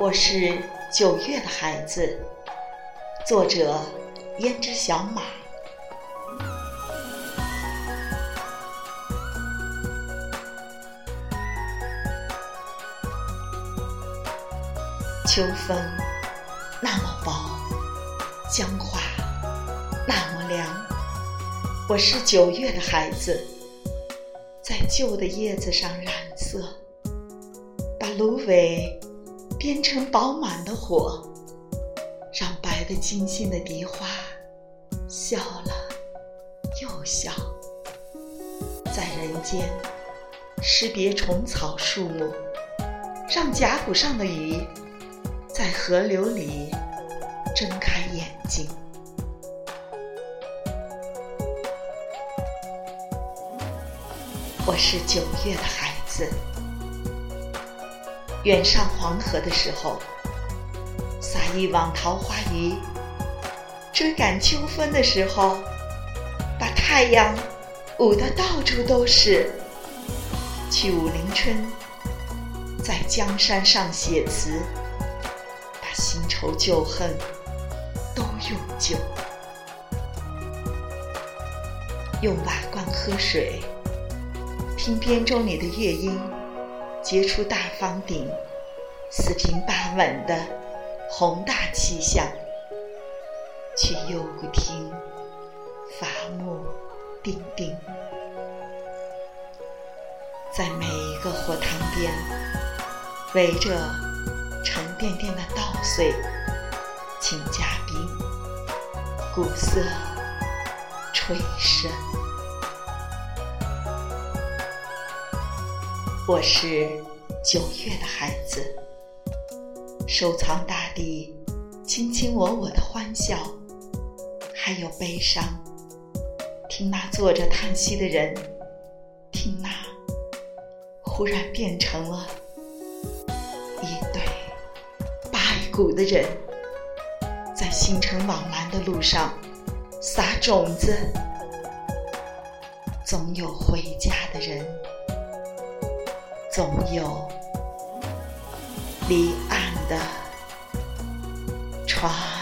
我是九月的孩子，作者胭脂小马。秋风那么薄，江花那么凉。我是九月的孩子，在旧的叶子上染色，把芦苇。编成饱满的火，让白的金星的荻花笑了又笑。在人间识别虫草树木，让甲骨上的鱼在河流里睁开眼睛。我是九月的孩子。远上黄河的时候，撒一网桃花鱼；追赶秋风的时候，把太阳舞得到处都是。去武陵春，在江山上写词，把新仇旧恨都用酒。用瓦罐喝水，听编钟里的乐音。结出大方顶，四平八稳的宏大气象。去幽谷听，伐木钉钉，在每一个火塘边，围着沉甸甸的稻穗，请嘉宾，鼓瑟吹笙。我是九月的孩子，收藏大地卿卿我我的欢笑，还有悲伤。听那坐着叹息的人，听那忽然变成了一对白骨的人，在星辰往来的路上撒种子，总有回家的人。总有离岸的船。